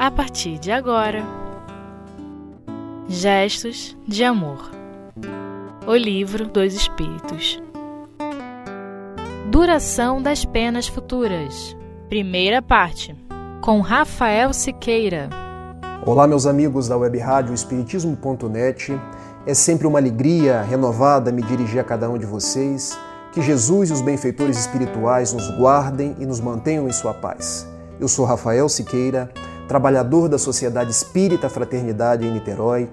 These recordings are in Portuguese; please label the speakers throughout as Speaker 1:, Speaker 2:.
Speaker 1: a partir de agora. Gestos de Amor O Livro dos Espíritos Duração das Penas Futuras Primeira parte Com Rafael Siqueira
Speaker 2: Olá, meus amigos da web rádio Espiritismo.net. É sempre uma alegria renovada me dirigir a cada um de vocês. Que Jesus e os benfeitores espirituais nos guardem e nos mantenham em sua paz. Eu sou Rafael Siqueira trabalhador da Sociedade Espírita Fraternidade em Niterói,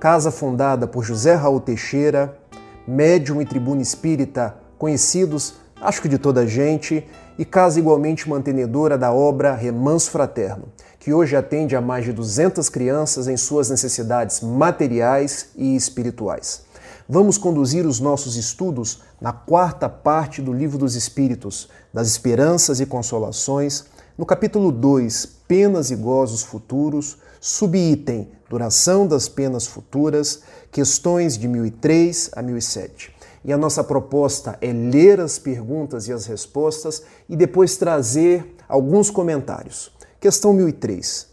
Speaker 2: casa fundada por José Raul Teixeira, médium e tribuna espírita conhecidos, acho que de toda a gente, e casa igualmente mantenedora da obra Remanso Fraterno, que hoje atende a mais de 200 crianças em suas necessidades materiais e espirituais. Vamos conduzir os nossos estudos na quarta parte do Livro dos Espíritos, das Esperanças e Consolações, no capítulo 2, Penas e Gozos Futuros, subitem Duração das Penas Futuras, questões de 1003 a 1007. E a nossa proposta é ler as perguntas e as respostas e depois trazer alguns comentários. Questão 1003.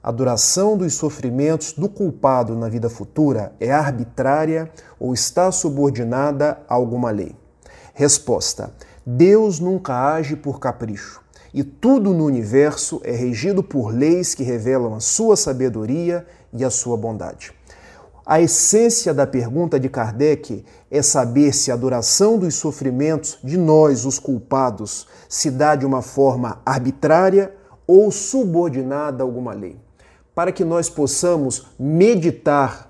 Speaker 2: A duração dos sofrimentos do culpado na vida futura é arbitrária ou está subordinada a alguma lei? Resposta: Deus nunca age por capricho e tudo no universo é regido por leis que revelam a sua sabedoria e a sua bondade. A essência da pergunta de Kardec é saber se a duração dos sofrimentos de nós, os culpados, se dá de uma forma arbitrária ou subordinada a alguma lei. Para que nós possamos meditar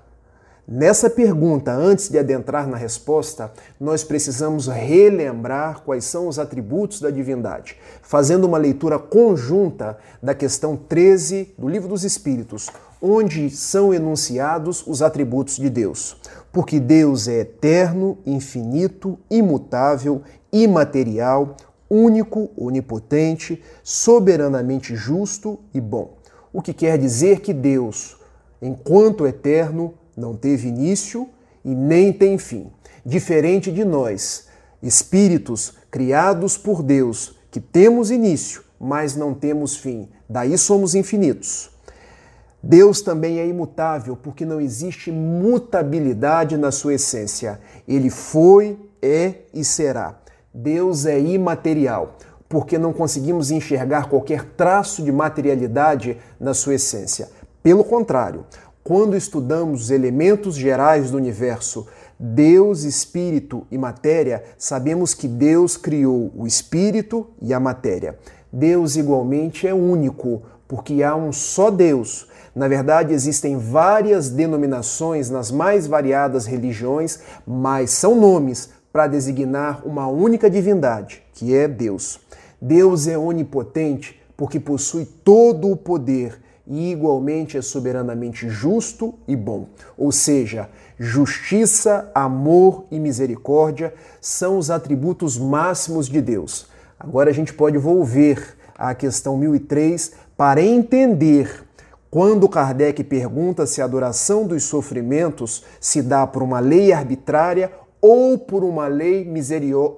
Speaker 2: Nessa pergunta, antes de adentrar na resposta, nós precisamos relembrar quais são os atributos da divindade, fazendo uma leitura conjunta da questão 13 do Livro dos Espíritos, onde são enunciados os atributos de Deus. Porque Deus é eterno, infinito, imutável, imaterial, único, onipotente, soberanamente justo e bom. O que quer dizer que Deus, enquanto eterno, não teve início e nem tem fim. Diferente de nós, espíritos criados por Deus, que temos início, mas não temos fim. Daí somos infinitos. Deus também é imutável, porque não existe mutabilidade na sua essência. Ele foi, é e será. Deus é imaterial, porque não conseguimos enxergar qualquer traço de materialidade na sua essência. Pelo contrário, quando estudamos os elementos gerais do universo, Deus, espírito e matéria, sabemos que Deus criou o espírito e a matéria. Deus igualmente é único, porque há um só Deus. Na verdade, existem várias denominações nas mais variadas religiões, mas são nomes para designar uma única divindade, que é Deus. Deus é onipotente porque possui todo o poder e igualmente é soberanamente justo e bom. Ou seja, justiça, amor e misericórdia são os atributos máximos de Deus. Agora a gente pode volver à questão 1003 para entender quando Kardec pergunta se a duração dos sofrimentos se dá por uma lei arbitrária ou por uma lei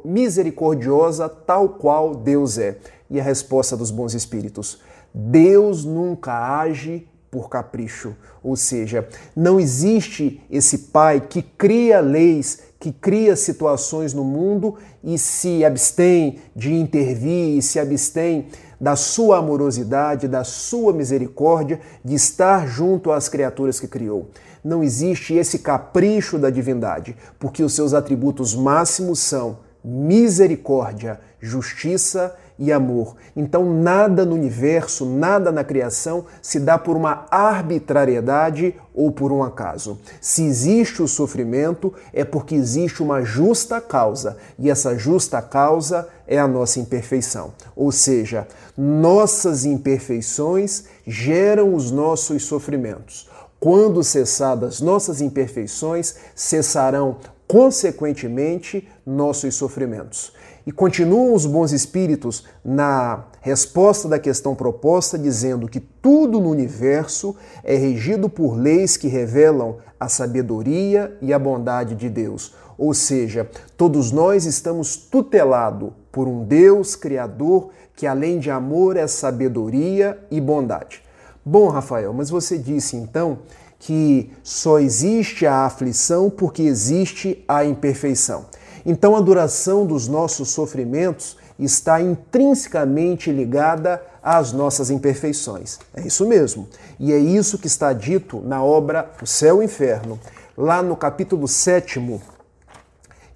Speaker 2: misericordiosa, tal qual Deus é. E a resposta dos bons espíritos: Deus nunca age por capricho, ou seja, não existe esse pai que cria leis, que cria situações no mundo e se abstém de intervir e se abstém da sua amorosidade, da sua misericórdia, de estar junto às criaturas que criou. Não existe esse capricho da divindade, porque os seus atributos máximos são misericórdia, justiça e amor. Então, nada no universo, nada na criação se dá por uma arbitrariedade ou por um acaso. Se existe o sofrimento, é porque existe uma justa causa, e essa justa causa é a nossa imperfeição. Ou seja, nossas imperfeições geram os nossos sofrimentos. Quando cessadas nossas imperfeições, cessarão consequentemente nossos sofrimentos. E continuam os bons espíritos na resposta da questão proposta, dizendo que tudo no universo é regido por leis que revelam a sabedoria e a bondade de Deus. Ou seja, todos nós estamos tutelados por um Deus criador que, além de amor, é sabedoria e bondade. Bom, Rafael, mas você disse então que só existe a aflição porque existe a imperfeição. Então a duração dos nossos sofrimentos está intrinsecamente ligada às nossas imperfeições. É isso mesmo. E é isso que está dito na obra O Céu e o Inferno, lá no capítulo 7,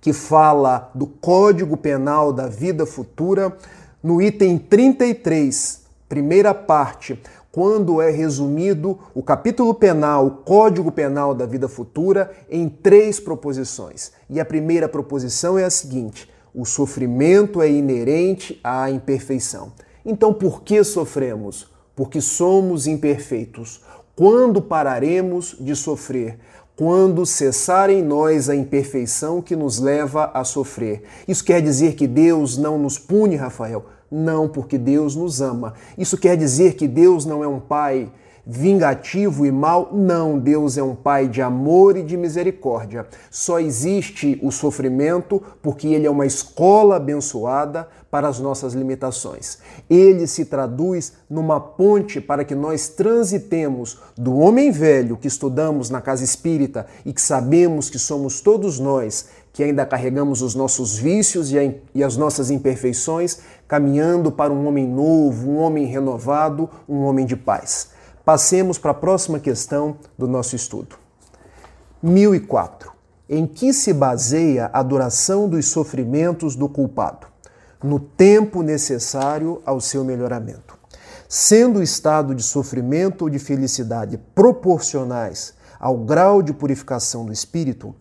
Speaker 2: que fala do Código Penal da Vida Futura, no item 33, primeira parte, quando é resumido o capítulo penal, o Código Penal da Vida Futura, em três proposições. E a primeira proposição é a seguinte: o sofrimento é inerente à imperfeição. Então, por que sofremos? Porque somos imperfeitos. Quando pararemos de sofrer? Quando cessar em nós a imperfeição que nos leva a sofrer. Isso quer dizer que Deus não nos pune, Rafael? Não, porque Deus nos ama. Isso quer dizer que Deus não é um pai vingativo e mal? Não, Deus é um Pai de amor e de misericórdia. Só existe o sofrimento porque Ele é uma escola abençoada para as nossas limitações. Ele se traduz numa ponte para que nós transitemos do homem velho que estudamos na casa espírita e que sabemos que somos todos nós, que ainda carregamos os nossos vícios e as nossas imperfeições, caminhando para um homem novo, um homem renovado, um homem de paz. Passemos para a próxima questão do nosso estudo. 1004. Em que se baseia a duração dos sofrimentos do culpado? No tempo necessário ao seu melhoramento. Sendo o estado de sofrimento ou de felicidade proporcionais ao grau de purificação do espírito,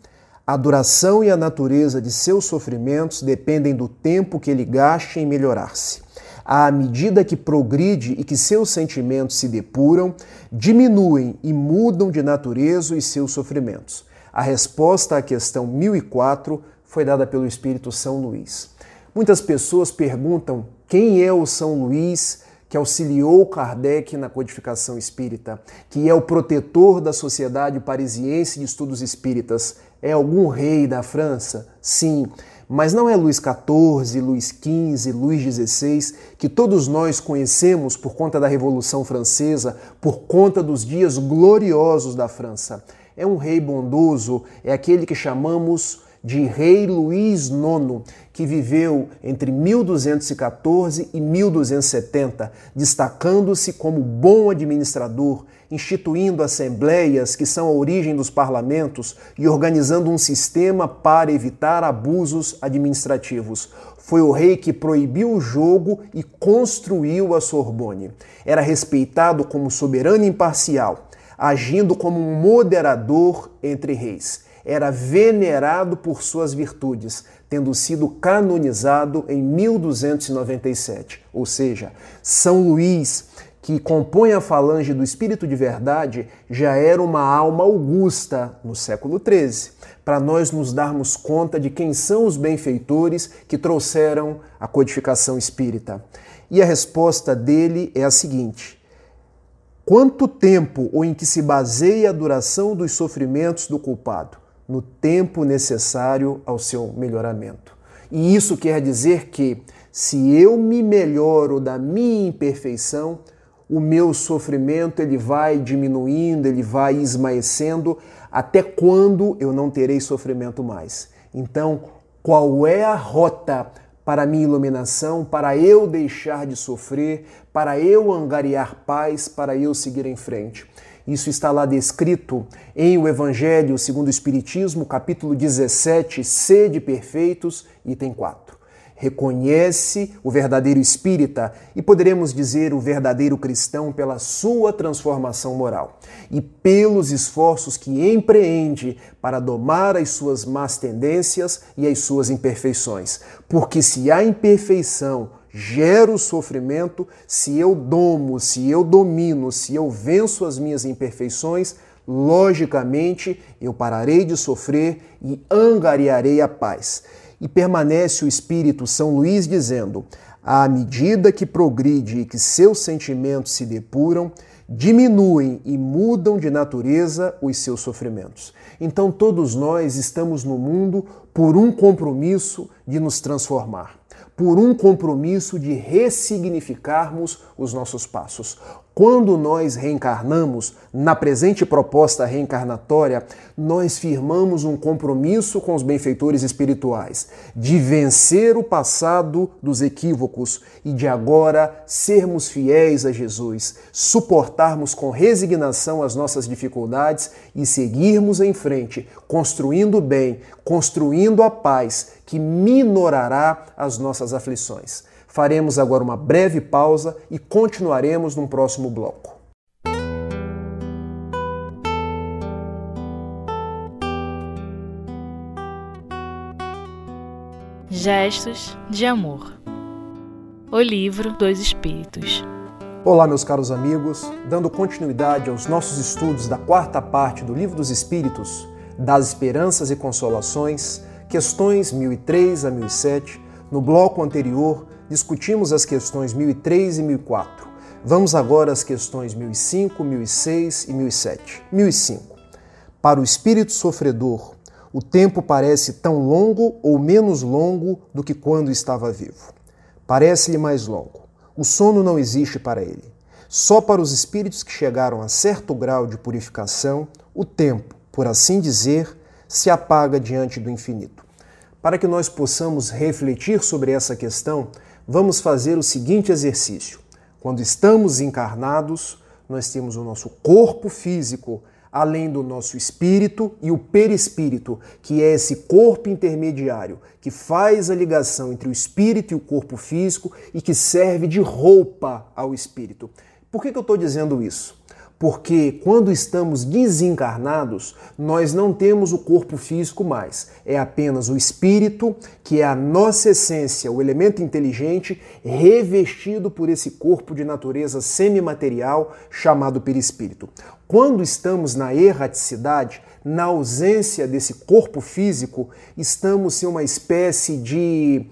Speaker 2: a duração e a natureza de seus sofrimentos dependem do tempo que ele gaste em melhorar-se à medida que progride e que seus sentimentos se depuram, diminuem e mudam de natureza os seus sofrimentos. A resposta à questão 1004 foi dada pelo Espírito São Luís. Muitas pessoas perguntam quem é o São Luís que auxiliou Kardec na codificação espírita, que é o protetor da Sociedade Parisiense de Estudos Espíritas. É algum rei da França? Sim mas não é Luís XIV, Luís XV, Luís XVI, que todos nós conhecemos por conta da Revolução Francesa, por conta dos dias gloriosos da França. É um rei bondoso, é aquele que chamamos de Rei Luís IX, que viveu entre 1214 e 1270, destacando-se como bom administrador, instituindo assembleias que são a origem dos parlamentos e organizando um sistema para evitar abusos administrativos. Foi o rei que proibiu o jogo e construiu a Sorbonne. Era respeitado como soberano imparcial, agindo como um moderador entre reis era venerado por suas virtudes, tendo sido canonizado em 1297. Ou seja, São Luís, que compõe a falange do Espírito de Verdade, já era uma alma augusta no século XIII, para nós nos darmos conta de quem são os benfeitores que trouxeram a codificação espírita. E a resposta dele é a seguinte: Quanto tempo ou em que se baseia a duração dos sofrimentos do culpado? no tempo necessário ao seu melhoramento. E isso quer dizer que, se eu me melhoro da minha imperfeição, o meu sofrimento ele vai diminuindo, ele vai esmaecendo, até quando eu não terei sofrimento mais. Então, qual é a rota para minha iluminação, para eu deixar de sofrer, para eu angariar paz, para eu seguir em frente? Isso está lá descrito em o Evangelho segundo o Espiritismo, capítulo 17, Sede Perfeitos, item 4. Reconhece o verdadeiro espírita e poderemos dizer o verdadeiro cristão pela sua transformação moral e pelos esforços que empreende para domar as suas más tendências e as suas imperfeições. Porque se há imperfeição, gero sofrimento, se eu domo, se eu domino, se eu venço as minhas imperfeições, logicamente eu pararei de sofrer e angariarei a paz. E permanece o Espírito São Luís dizendo: à medida que progride e que seus sentimentos se depuram, diminuem e mudam de natureza os seus sofrimentos. Então todos nós estamos no mundo por um compromisso de nos transformar por um compromisso de ressignificarmos os nossos passos. Quando nós reencarnamos, na presente proposta reencarnatória, nós firmamos um compromisso com os benfeitores espirituais de vencer o passado dos equívocos e de agora sermos fiéis a Jesus, suportarmos com resignação as nossas dificuldades e seguirmos em frente, construindo o bem, construindo a paz que minorará as nossas aflições. Faremos agora uma breve pausa e continuaremos no próximo bloco.
Speaker 1: Gestos de Amor. O Livro dos Espíritos.
Speaker 2: Olá, meus caros amigos, dando continuidade aos nossos estudos da quarta parte do Livro dos Espíritos, das Esperanças e Consolações, questões 1003 a 1007, no bloco anterior discutimos as questões 1003 e 1004. Vamos agora às questões 1005, 1006 e 1007. 1005. Para o espírito sofredor, o tempo parece tão longo ou menos longo do que quando estava vivo. Parece-lhe mais longo. O sono não existe para ele. Só para os espíritos que chegaram a certo grau de purificação, o tempo, por assim dizer, se apaga diante do infinito. Para que nós possamos refletir sobre essa questão, vamos fazer o seguinte exercício. Quando estamos encarnados, nós temos o nosso corpo físico, além do nosso espírito e o perispírito, que é esse corpo intermediário que faz a ligação entre o espírito e o corpo físico e que serve de roupa ao espírito. Por que, que eu estou dizendo isso? Porque quando estamos desencarnados, nós não temos o corpo físico mais. É apenas o espírito, que é a nossa essência, o elemento inteligente, revestido por esse corpo de natureza semimaterial chamado perispírito. Quando estamos na erraticidade, na ausência desse corpo físico, estamos em uma espécie de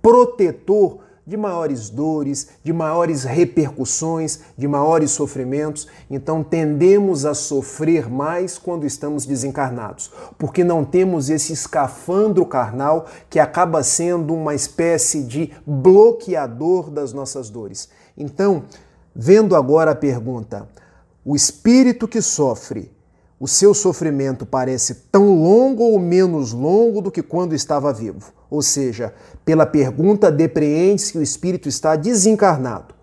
Speaker 2: protetor de maiores dores, de maiores repercussões, de maiores sofrimentos. Então tendemos a sofrer mais quando estamos desencarnados, porque não temos esse escafandro carnal que acaba sendo uma espécie de bloqueador das nossas dores. Então, vendo agora a pergunta, o espírito que sofre o seu sofrimento parece tão longo ou menos longo do que quando estava vivo. Ou seja, pela pergunta depreende-se que o espírito está desencarnado.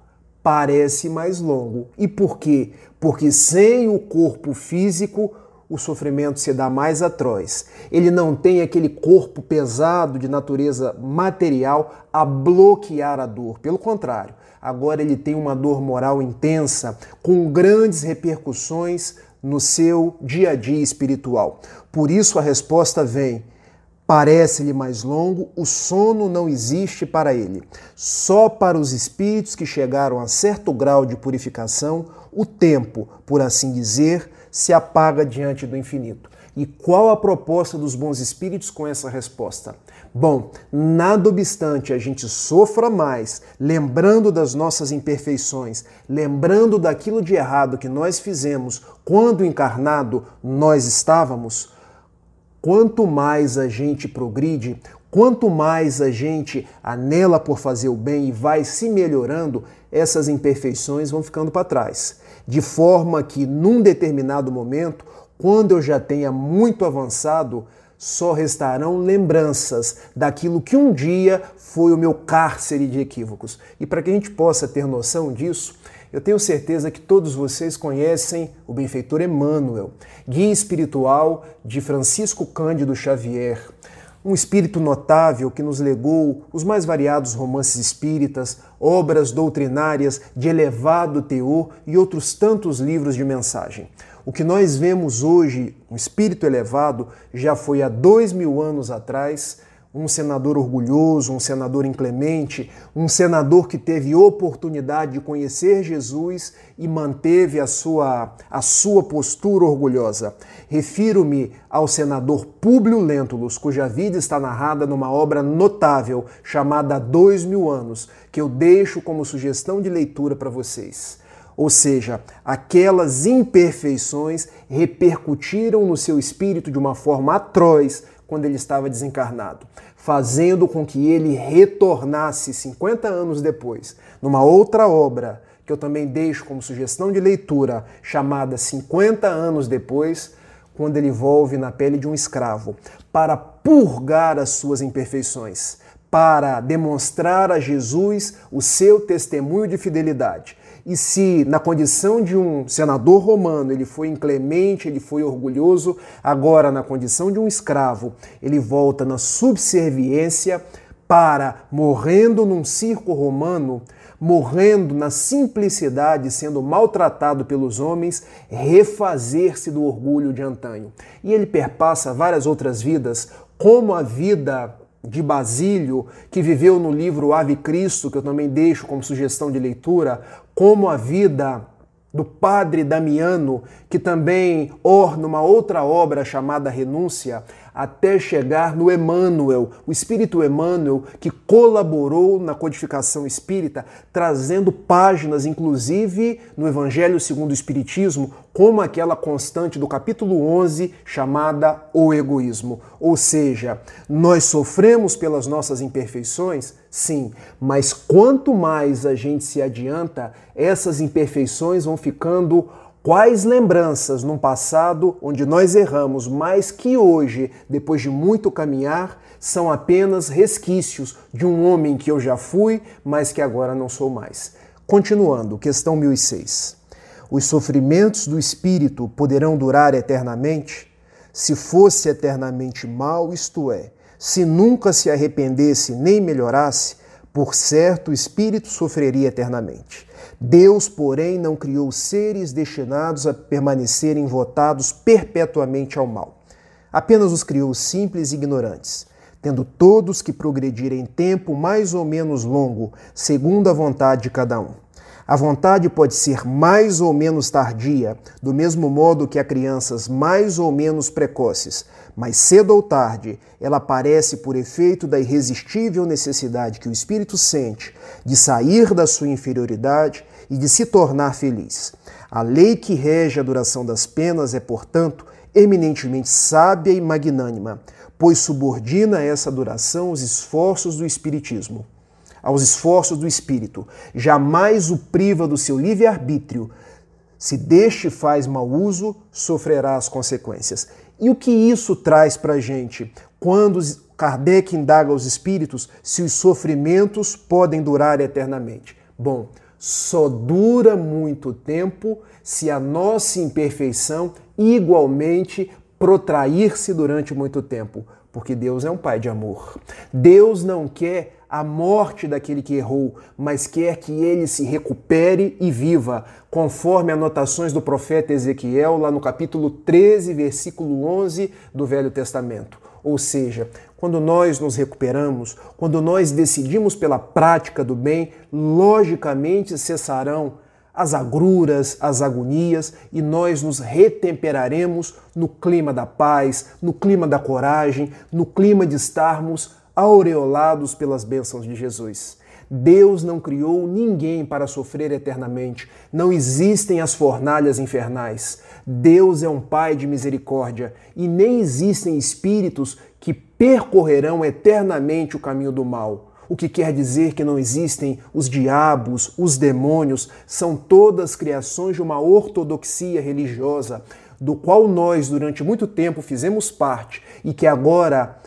Speaker 2: Parece mais longo. E por quê? Porque sem o corpo físico, o sofrimento se dá mais atroz. Ele não tem aquele corpo pesado de natureza material a bloquear a dor. Pelo contrário, agora ele tem uma dor moral intensa, com grandes repercussões no seu dia a dia espiritual. Por isso a resposta vem: parece-lhe mais longo, o sono não existe para ele. Só para os espíritos que chegaram a certo grau de purificação, o tempo, por assim dizer, se apaga diante do infinito. E qual a proposta dos bons espíritos com essa resposta? Bom, nada obstante a gente sofra mais, lembrando das nossas imperfeições, lembrando daquilo de errado que nós fizemos quando encarnado nós estávamos, quanto mais a gente progride, quanto mais a gente anela por fazer o bem e vai se melhorando, essas imperfeições vão ficando para trás. De forma que, num determinado momento, quando eu já tenha muito avançado, só restarão lembranças daquilo que um dia foi o meu cárcere de equívocos. E para que a gente possa ter noção disso, eu tenho certeza que todos vocês conhecem o benfeitor Emmanuel, guia espiritual de Francisco Cândido Xavier, um espírito notável que nos legou os mais variados romances espíritas, obras doutrinárias de elevado teor e outros tantos livros de mensagem. O que nós vemos hoje, um espírito elevado, já foi há dois mil anos atrás um senador orgulhoso, um senador inclemente, um senador que teve oportunidade de conhecer Jesus e manteve a sua, a sua postura orgulhosa. Refiro-me ao senador Públio Lentulus, cuja vida está narrada numa obra notável chamada Dois Mil Anos, que eu deixo como sugestão de leitura para vocês. Ou seja, aquelas imperfeições repercutiram no seu espírito de uma forma atroz quando ele estava desencarnado, fazendo com que ele retornasse 50 anos depois, numa outra obra que eu também deixo como sugestão de leitura, chamada 50 anos depois, quando ele volve na pele de um escravo, para purgar as suas imperfeições, para demonstrar a Jesus o seu testemunho de fidelidade. E se na condição de um senador romano ele foi inclemente, ele foi orgulhoso, agora na condição de um escravo, ele volta na subserviência para, morrendo num circo romano, morrendo na simplicidade, sendo maltratado pelos homens, refazer-se do orgulho de antanho. E ele perpassa várias outras vidas, como a vida de Basílio, que viveu no livro Ave Cristo, que eu também deixo como sugestão de leitura, como a vida do padre Damiano, que também orna uma outra obra chamada Renúncia, até chegar no Emmanuel, o Espírito Emmanuel, que colaborou na codificação espírita, trazendo páginas, inclusive no Evangelho segundo o Espiritismo, como aquela constante do capítulo 11 chamada o egoísmo. Ou seja, nós sofremos pelas nossas imperfeições, sim, mas quanto mais a gente se adianta, essas imperfeições vão ficando Quais lembranças num passado onde nós erramos, mas que hoje, depois de muito caminhar, são apenas resquícios de um homem que eu já fui, mas que agora não sou mais? Continuando, questão 1006. Os sofrimentos do espírito poderão durar eternamente? Se fosse eternamente mal, isto é, se nunca se arrependesse nem melhorasse, por certo o espírito sofreria eternamente. Deus, porém, não criou seres destinados a permanecerem votados perpetuamente ao mal. Apenas os criou simples e ignorantes, tendo todos que progredir em tempo mais ou menos longo, segundo a vontade de cada um. A vontade pode ser mais ou menos tardia, do mesmo modo que há crianças mais ou menos precoces, mas cedo ou tarde ela aparece por efeito da irresistível necessidade que o espírito sente de sair da sua inferioridade e de se tornar feliz. A lei que rege a duração das penas é, portanto, eminentemente sábia e magnânima, pois subordina essa duração aos esforços do espiritismo aos esforços do espírito, jamais o priva do seu livre-arbítrio. Se deste faz mau uso, sofrerá as consequências. E o que isso traz para a gente? Quando Kardec indaga os espíritos se os sofrimentos podem durar eternamente. Bom, só dura muito tempo se a nossa imperfeição igualmente protrair-se durante muito tempo, porque Deus é um Pai de amor. Deus não quer a morte daquele que errou, mas quer que ele se recupere e viva, conforme anotações do profeta Ezequiel, lá no capítulo 13, versículo 11 do Velho Testamento. Ou seja, quando nós nos recuperamos, quando nós decidimos pela prática do bem, logicamente cessarão as agruras, as agonias e nós nos retemperaremos no clima da paz, no clima da coragem, no clima de estarmos aureolados pelas bênçãos de Jesus. Deus não criou ninguém para sofrer eternamente. Não existem as fornalhas infernais. Deus é um Pai de misericórdia e nem existem espíritos que percorrerão eternamente o caminho do mal. O que quer dizer que não existem os diabos, os demônios, são todas criações de uma ortodoxia religiosa, do qual nós durante muito tempo fizemos parte e que agora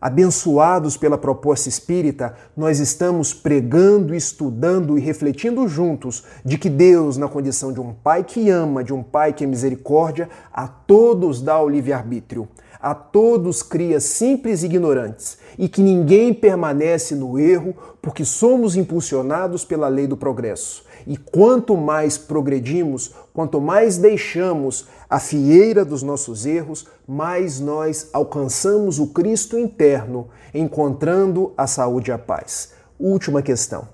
Speaker 2: Abençoados pela proposta espírita, nós estamos pregando, estudando e refletindo juntos de que Deus, na condição de um Pai que ama, de um Pai que é misericórdia, a todos dá o livre-arbítrio, a todos cria simples ignorantes, e que ninguém permanece no erro porque somos impulsionados pela lei do progresso. E quanto mais progredimos, quanto mais deixamos a fieira dos nossos erros, mais nós alcançamos o Cristo interno, encontrando a saúde e a paz. Última questão.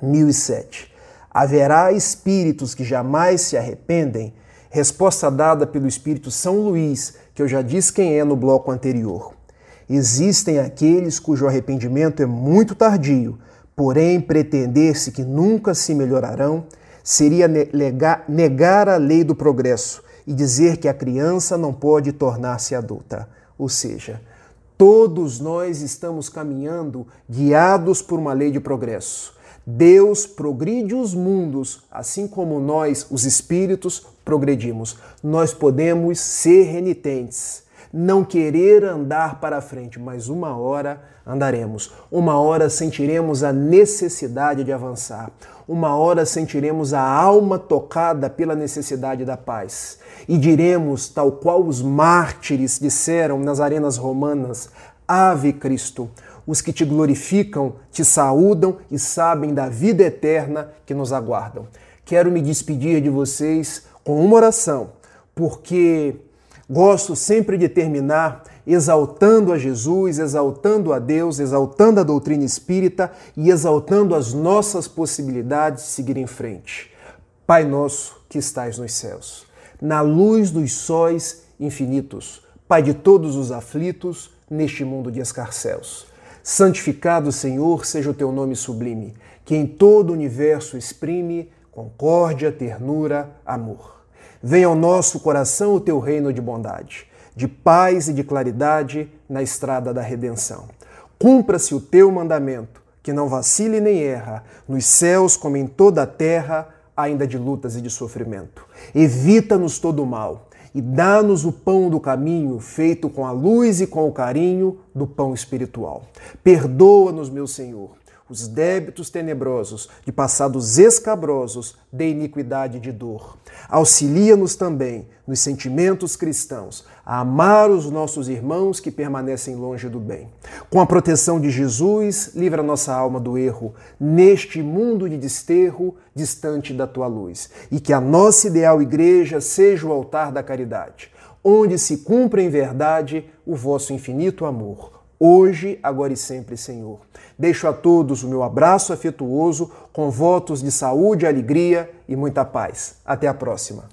Speaker 2: 1007. Haverá espíritos que jamais se arrependem? Resposta dada pelo Espírito São Luís, que eu já disse quem é no bloco anterior. Existem aqueles cujo arrependimento é muito tardio, Porém, pretender-se que nunca se melhorarão seria negar a lei do progresso e dizer que a criança não pode tornar-se adulta. Ou seja, todos nós estamos caminhando guiados por uma lei de progresso. Deus progride os mundos, assim como nós, os espíritos, progredimos. Nós podemos ser renitentes, não querer andar para frente, mas uma hora andaremos. Uma hora sentiremos a necessidade de avançar. Uma hora sentiremos a alma tocada pela necessidade da paz. E diremos, tal qual os mártires disseram nas arenas romanas: Ave Cristo. Os que te glorificam te saúdam e sabem da vida eterna que nos aguardam. Quero me despedir de vocês com uma oração, porque gosto sempre de terminar exaltando a Jesus, exaltando a Deus, exaltando a doutrina espírita e exaltando as nossas possibilidades de seguir em frente. Pai nosso que estais nos céus, na luz dos sóis infinitos, Pai de todos os aflitos neste mundo de escarcéus. Santificado, Senhor, seja o teu nome sublime, que em todo o universo exprime concórdia, ternura, amor. Venha ao nosso coração o teu reino de bondade, de paz e de claridade na estrada da redenção. Cumpra-se o teu mandamento, que não vacile nem erra, nos céus como em toda a terra, ainda de lutas e de sofrimento. Evita-nos todo o mal e dá-nos o pão do caminho, feito com a luz e com o carinho do pão espiritual. Perdoa-nos, meu Senhor, os débitos tenebrosos de passados escabrosos de iniquidade e de dor. Auxilia-nos também nos sentimentos cristãos a amar os nossos irmãos que permanecem longe do bem. Com a proteção de Jesus, livra nossa alma do erro neste mundo de desterro, distante da tua luz, e que a nossa ideal igreja seja o altar da caridade, onde se cumpra em verdade o vosso infinito amor hoje, agora e sempre, Senhor. Deixo a todos o meu abraço afetuoso, com votos de saúde, alegria e muita paz. Até a próxima.